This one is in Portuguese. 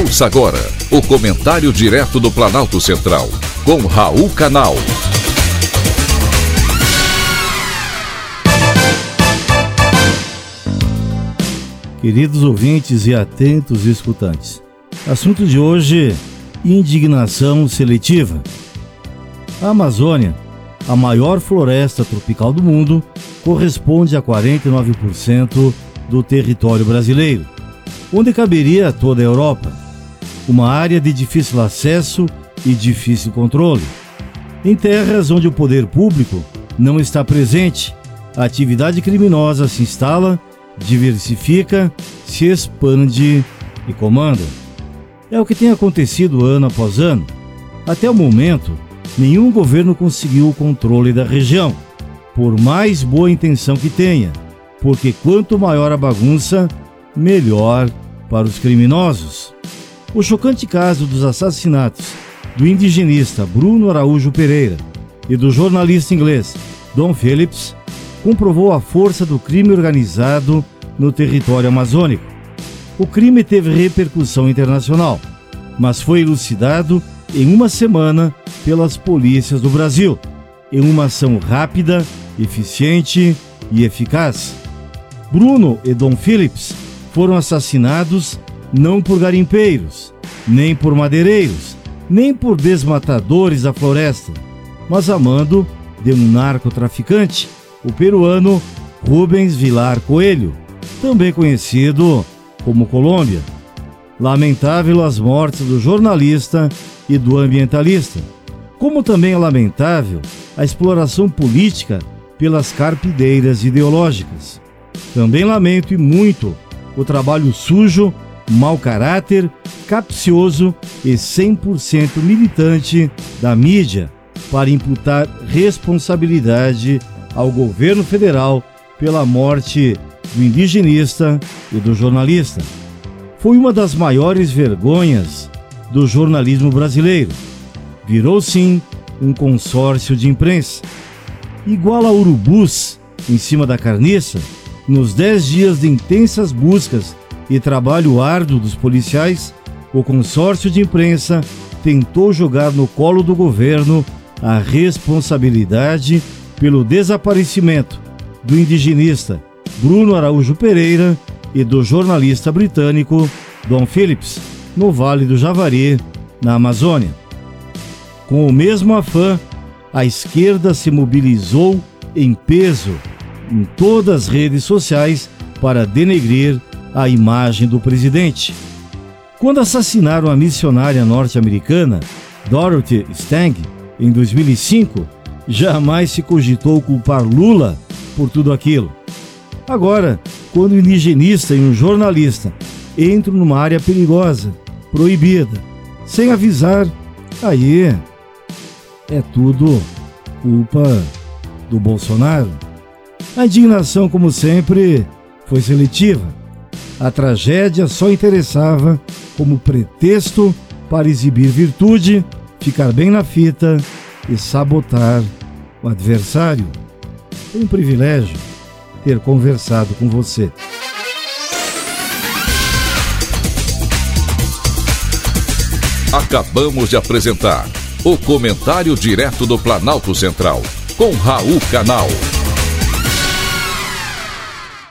Ouça agora o comentário direto do Planalto Central, com Raul Canal. Queridos ouvintes e atentos escutantes, assunto de hoje: indignação seletiva. A Amazônia, a maior floresta tropical do mundo, corresponde a 49% do território brasileiro, onde caberia toda a Europa. Uma área de difícil acesso e difícil controle. Em terras onde o poder público não está presente, a atividade criminosa se instala, diversifica, se expande e comanda. É o que tem acontecido ano após ano. Até o momento, nenhum governo conseguiu o controle da região, por mais boa intenção que tenha porque quanto maior a bagunça, melhor para os criminosos. O chocante caso dos assassinatos do indigenista Bruno Araújo Pereira e do jornalista inglês Don Phillips comprovou a força do crime organizado no território amazônico. O crime teve repercussão internacional, mas foi elucidado em uma semana pelas polícias do Brasil, em uma ação rápida, eficiente e eficaz. Bruno e Dom Phillips foram assassinados não por garimpeiros, nem por madeireiros, nem por desmatadores da floresta, mas a mando de um narcotraficante, o peruano Rubens Vilar Coelho, também conhecido como Colômbia. Lamentável as mortes do jornalista e do ambientalista, como também é lamentável a exploração política pelas carpideiras ideológicas. Também lamento e muito o trabalho sujo, mau caráter, capcioso e 100% militante da mídia para imputar responsabilidade ao governo federal pela morte do indigenista e do jornalista. Foi uma das maiores vergonhas do jornalismo brasileiro. Virou sim um consórcio de imprensa. Igual a urubus em cima da carniça, nos dez dias de intensas buscas e trabalho árduo dos policiais, o consórcio de imprensa tentou jogar no colo do governo a responsabilidade pelo desaparecimento do indigenista Bruno Araújo Pereira e do jornalista britânico Don Phillips, no Vale do Javari, na Amazônia. Com o mesmo afã, a esquerda se mobilizou em peso em todas as redes sociais para denegrir a imagem do presidente. Quando assassinaram a missionária norte-americana Dorothy Stang em 2005, jamais se cogitou culpar Lula por tudo aquilo. Agora, quando um indigenista e um jornalista entram numa área perigosa, proibida, sem avisar, aí é tudo culpa do Bolsonaro. A indignação, como sempre, foi seletiva. A tragédia só interessava como pretexto para exibir virtude, ficar bem na fita e sabotar o adversário. Foi um privilégio ter conversado com você. Acabamos de apresentar o Comentário Direto do Planalto Central, com Raul Canal.